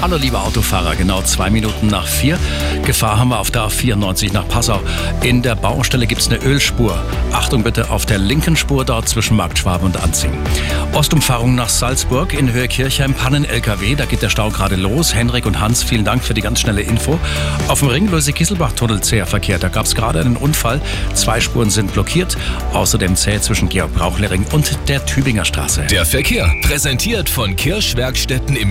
Hallo liebe Autofahrer, genau zwei Minuten nach vier. Gefahr haben wir auf der A94 nach Passau. In der Baustelle gibt es eine Ölspur. Achtung bitte auf der linken Spur dort zwischen Marktschwaben und Anzing. Ostumfahrung nach Salzburg in Höhe Kirchheim, Pannen-LKW, da geht der Stau gerade los. Henrik und Hans, vielen Dank für die ganz schnelle Info. Auf dem Ringlöse Kisselbach-Tunnel zäher Verkehr, da gab es gerade einen Unfall. Zwei Spuren sind blockiert. Außerdem zäh zwischen Georg Brauchlering und der Tübinger Straße. Der Verkehr präsentiert von Kirschwerkstätten im